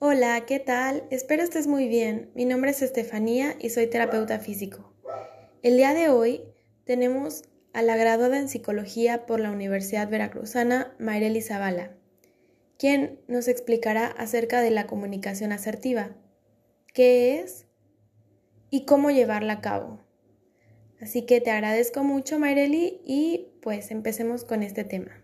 Hola, ¿qué tal? Espero estés muy bien. Mi nombre es Estefanía y soy terapeuta físico. El día de hoy tenemos a la graduada en psicología por la Universidad Veracruzana, Mayreli Zavala, quien nos explicará acerca de la comunicación asertiva, qué es y cómo llevarla a cabo. Así que te agradezco mucho, Mayreli, y pues empecemos con este tema.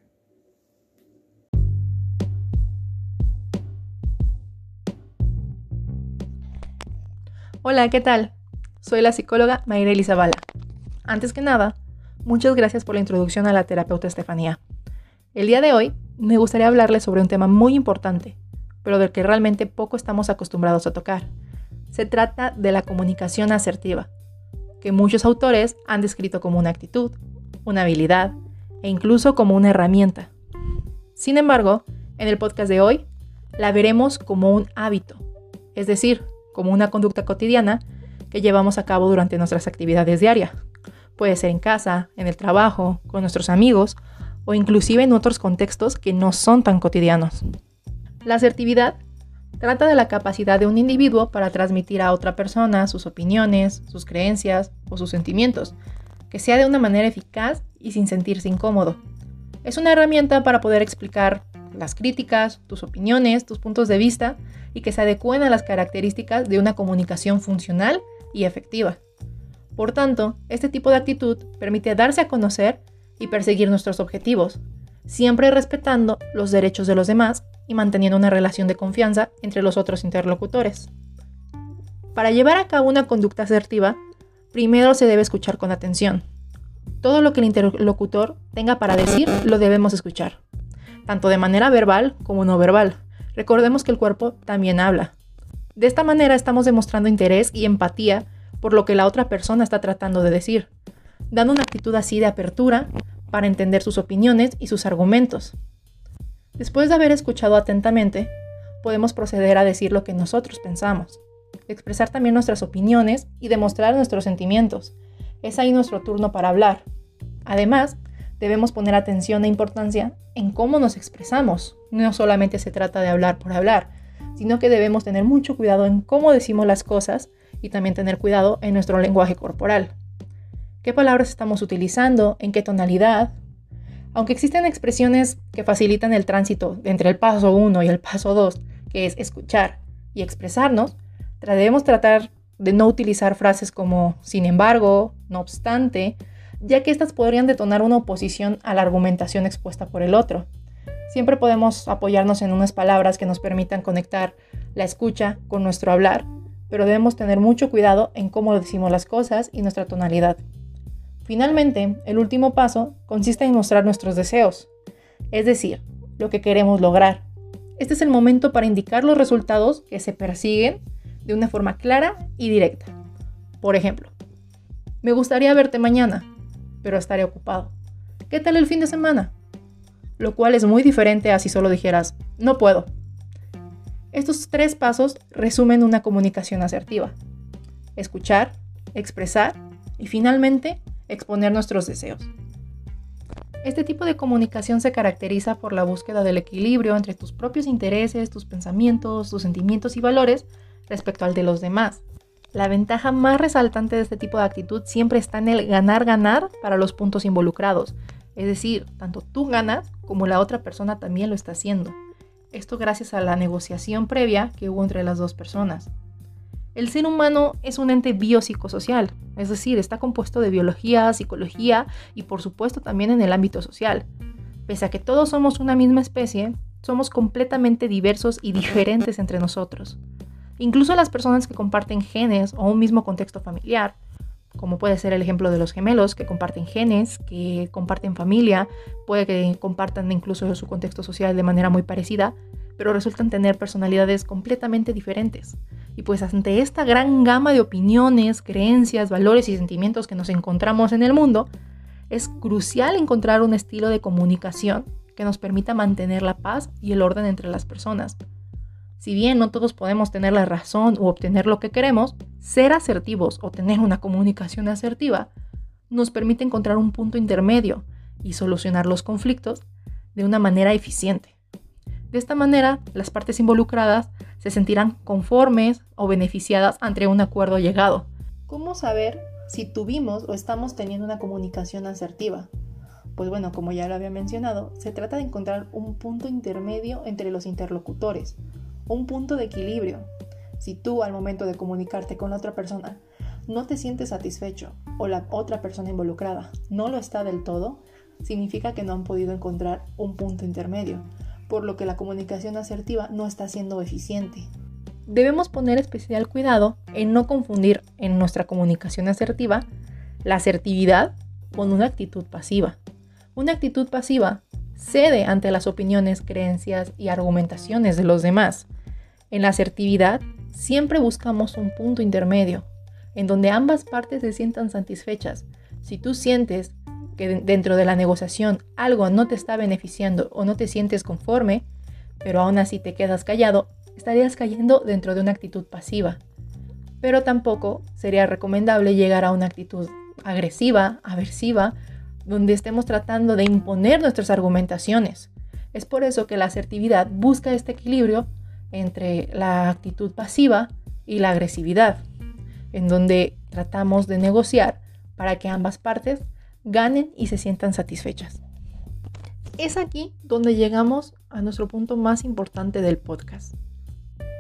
Hola, ¿qué tal? Soy la psicóloga Mayreli Zavala. Antes que nada, muchas gracias por la introducción a la terapeuta Estefanía. El día de hoy me gustaría hablarles sobre un tema muy importante, pero del que realmente poco estamos acostumbrados a tocar. Se trata de la comunicación asertiva, que muchos autores han descrito como una actitud, una habilidad e incluso como una herramienta. Sin embargo, en el podcast de hoy la veremos como un hábito, es decir, como una conducta cotidiana que llevamos a cabo durante nuestras actividades diarias. Puede ser en casa, en el trabajo, con nuestros amigos o inclusive en otros contextos que no son tan cotidianos. La asertividad trata de la capacidad de un individuo para transmitir a otra persona sus opiniones, sus creencias o sus sentimientos, que sea de una manera eficaz y sin sentirse incómodo. Es una herramienta para poder explicar las críticas, tus opiniones, tus puntos de vista y que se adecúen a las características de una comunicación funcional y efectiva. Por tanto, este tipo de actitud permite darse a conocer y perseguir nuestros objetivos, siempre respetando los derechos de los demás y manteniendo una relación de confianza entre los otros interlocutores. Para llevar a cabo una conducta asertiva, primero se debe escuchar con atención. Todo lo que el interlocutor tenga para decir lo debemos escuchar, tanto de manera verbal como no verbal. Recordemos que el cuerpo también habla. De esta manera estamos demostrando interés y empatía por lo que la otra persona está tratando de decir, dando una actitud así de apertura para entender sus opiniones y sus argumentos. Después de haber escuchado atentamente, podemos proceder a decir lo que nosotros pensamos, expresar también nuestras opiniones y demostrar nuestros sentimientos. Es ahí nuestro turno para hablar. Además, debemos poner atención e importancia en cómo nos expresamos. No solamente se trata de hablar por hablar, sino que debemos tener mucho cuidado en cómo decimos las cosas y también tener cuidado en nuestro lenguaje corporal. ¿Qué palabras estamos utilizando? ¿En qué tonalidad? Aunque existen expresiones que facilitan el tránsito entre el paso 1 y el paso 2, que es escuchar y expresarnos, debemos tratar de no utilizar frases como sin embargo, no obstante, ya que estas podrían detonar una oposición a la argumentación expuesta por el otro. Siempre podemos apoyarnos en unas palabras que nos permitan conectar la escucha con nuestro hablar, pero debemos tener mucho cuidado en cómo decimos las cosas y nuestra tonalidad. Finalmente, el último paso consiste en mostrar nuestros deseos, es decir, lo que queremos lograr. Este es el momento para indicar los resultados que se persiguen de una forma clara y directa. Por ejemplo, me gustaría verte mañana pero estaré ocupado. ¿Qué tal el fin de semana? Lo cual es muy diferente a si solo dijeras, no puedo. Estos tres pasos resumen una comunicación asertiva. Escuchar, expresar y finalmente exponer nuestros deseos. Este tipo de comunicación se caracteriza por la búsqueda del equilibrio entre tus propios intereses, tus pensamientos, tus sentimientos y valores respecto al de los demás, la ventaja más resaltante de este tipo de actitud siempre está en el ganar-ganar para los puntos involucrados. Es decir, tanto tú ganas como la otra persona también lo está haciendo. Esto gracias a la negociación previa que hubo entre las dos personas. El ser humano es un ente biopsicosocial, es decir, está compuesto de biología, psicología y por supuesto también en el ámbito social. Pese a que todos somos una misma especie, somos completamente diversos y diferentes entre nosotros. Incluso las personas que comparten genes o un mismo contexto familiar, como puede ser el ejemplo de los gemelos que comparten genes, que comparten familia, puede que compartan incluso su contexto social de manera muy parecida, pero resultan tener personalidades completamente diferentes. Y pues ante esta gran gama de opiniones, creencias, valores y sentimientos que nos encontramos en el mundo, es crucial encontrar un estilo de comunicación que nos permita mantener la paz y el orden entre las personas, si bien no todos podemos tener la razón o obtener lo que queremos, ser asertivos o tener una comunicación asertiva nos permite encontrar un punto intermedio y solucionar los conflictos de una manera eficiente. De esta manera, las partes involucradas se sentirán conformes o beneficiadas ante un acuerdo llegado. ¿Cómo saber si tuvimos o estamos teniendo una comunicación asertiva? Pues bueno, como ya lo había mencionado, se trata de encontrar un punto intermedio entre los interlocutores, un punto de equilibrio. Si tú al momento de comunicarte con la otra persona no te sientes satisfecho o la otra persona involucrada no lo está del todo, significa que no han podido encontrar un punto intermedio, por lo que la comunicación asertiva no está siendo eficiente. Debemos poner especial cuidado en no confundir en nuestra comunicación asertiva la asertividad con una actitud pasiva. Una actitud pasiva cede ante las opiniones, creencias y argumentaciones de los demás. En la asertividad siempre buscamos un punto intermedio, en donde ambas partes se sientan satisfechas. Si tú sientes que dentro de la negociación algo no te está beneficiando o no te sientes conforme, pero aún así te quedas callado, estarías cayendo dentro de una actitud pasiva. Pero tampoco sería recomendable llegar a una actitud agresiva, aversiva, donde estemos tratando de imponer nuestras argumentaciones. Es por eso que la asertividad busca este equilibrio entre la actitud pasiva y la agresividad en donde tratamos de negociar para que ambas partes ganen y se sientan satisfechas. Es aquí donde llegamos a nuestro punto más importante del podcast,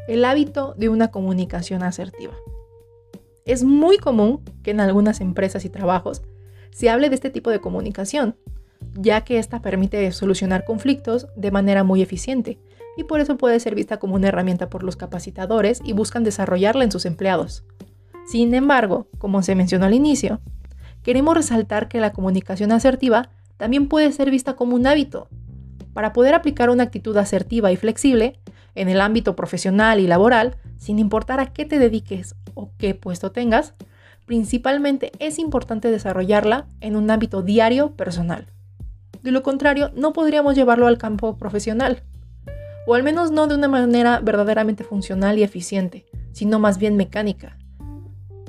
el hábito de una comunicación asertiva. Es muy común que en algunas empresas y trabajos se hable de este tipo de comunicación, ya que esta permite solucionar conflictos de manera muy eficiente y por eso puede ser vista como una herramienta por los capacitadores y buscan desarrollarla en sus empleados. Sin embargo, como se mencionó al inicio, queremos resaltar que la comunicación asertiva también puede ser vista como un hábito. Para poder aplicar una actitud asertiva y flexible en el ámbito profesional y laboral, sin importar a qué te dediques o qué puesto tengas, principalmente es importante desarrollarla en un ámbito diario personal. De lo contrario, no podríamos llevarlo al campo profesional, o al menos no de una manera verdaderamente funcional y eficiente, sino más bien mecánica.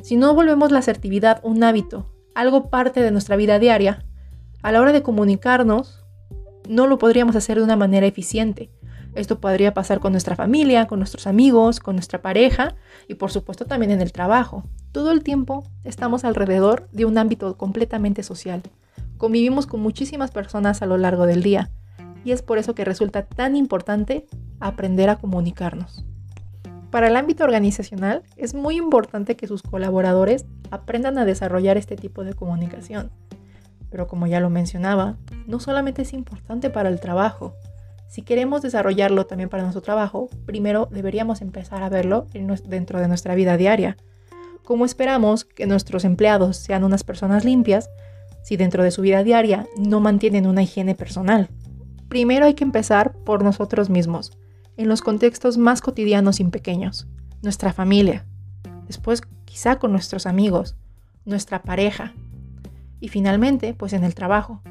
Si no volvemos la asertividad un hábito, algo parte de nuestra vida diaria, a la hora de comunicarnos, no lo podríamos hacer de una manera eficiente. Esto podría pasar con nuestra familia, con nuestros amigos, con nuestra pareja y por supuesto también en el trabajo. Todo el tiempo estamos alrededor de un ámbito completamente social. Convivimos con muchísimas personas a lo largo del día y es por eso que resulta tan importante aprender a comunicarnos. Para el ámbito organizacional es muy importante que sus colaboradores aprendan a desarrollar este tipo de comunicación. Pero como ya lo mencionaba, no solamente es importante para el trabajo. Si queremos desarrollarlo también para nuestro trabajo, primero deberíamos empezar a verlo dentro de nuestra vida diaria. Como esperamos que nuestros empleados sean unas personas limpias si dentro de su vida diaria no mantienen una higiene personal? Primero hay que empezar por nosotros mismos en los contextos más cotidianos y pequeños, nuestra familia, después quizá con nuestros amigos, nuestra pareja y finalmente pues en el trabajo.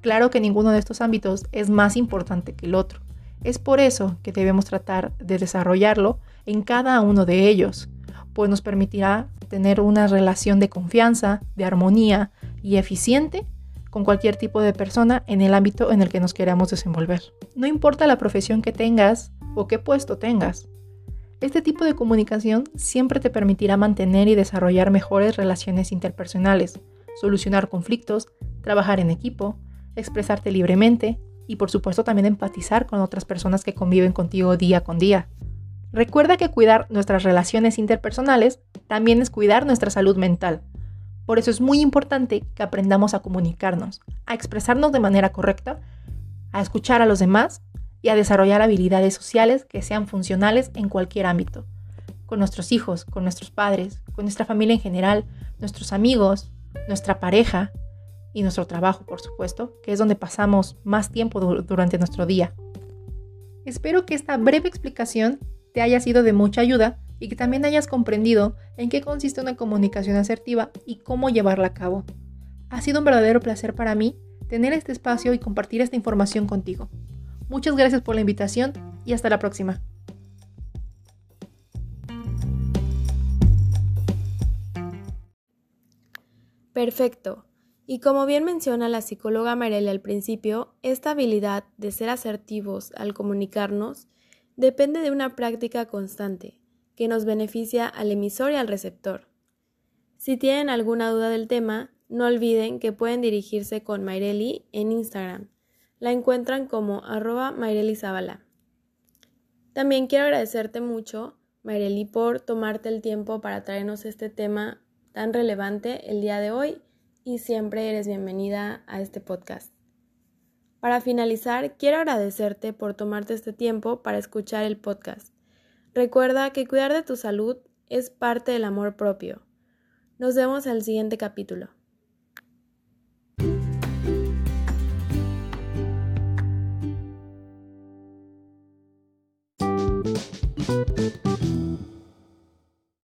Claro que ninguno de estos ámbitos es más importante que el otro. Es por eso que debemos tratar de desarrollarlo en cada uno de ellos, pues nos permitirá tener una relación de confianza, de armonía y eficiente con cualquier tipo de persona en el ámbito en el que nos queramos desenvolver. No importa la profesión que tengas, o qué puesto tengas. Este tipo de comunicación siempre te permitirá mantener y desarrollar mejores relaciones interpersonales, solucionar conflictos, trabajar en equipo, expresarte libremente y por supuesto también empatizar con otras personas que conviven contigo día con día. Recuerda que cuidar nuestras relaciones interpersonales también es cuidar nuestra salud mental. Por eso es muy importante que aprendamos a comunicarnos, a expresarnos de manera correcta, a escuchar a los demás y a desarrollar habilidades sociales que sean funcionales en cualquier ámbito, con nuestros hijos, con nuestros padres, con nuestra familia en general, nuestros amigos, nuestra pareja y nuestro trabajo, por supuesto, que es donde pasamos más tiempo durante nuestro día. Espero que esta breve explicación te haya sido de mucha ayuda y que también hayas comprendido en qué consiste una comunicación asertiva y cómo llevarla a cabo. Ha sido un verdadero placer para mí tener este espacio y compartir esta información contigo. Muchas gracias por la invitación y hasta la próxima. Perfecto. Y como bien menciona la psicóloga Marelia al principio, esta habilidad de ser asertivos al comunicarnos depende de una práctica constante que nos beneficia al emisor y al receptor. Si tienen alguna duda del tema, no olviden que pueden dirigirse con Maireli en Instagram. La encuentran como arroba Maireli También quiero agradecerte mucho, Maireli, por tomarte el tiempo para traernos este tema tan relevante el día de hoy y siempre eres bienvenida a este podcast. Para finalizar, quiero agradecerte por tomarte este tiempo para escuchar el podcast. Recuerda que cuidar de tu salud es parte del amor propio. Nos vemos en el siguiente capítulo.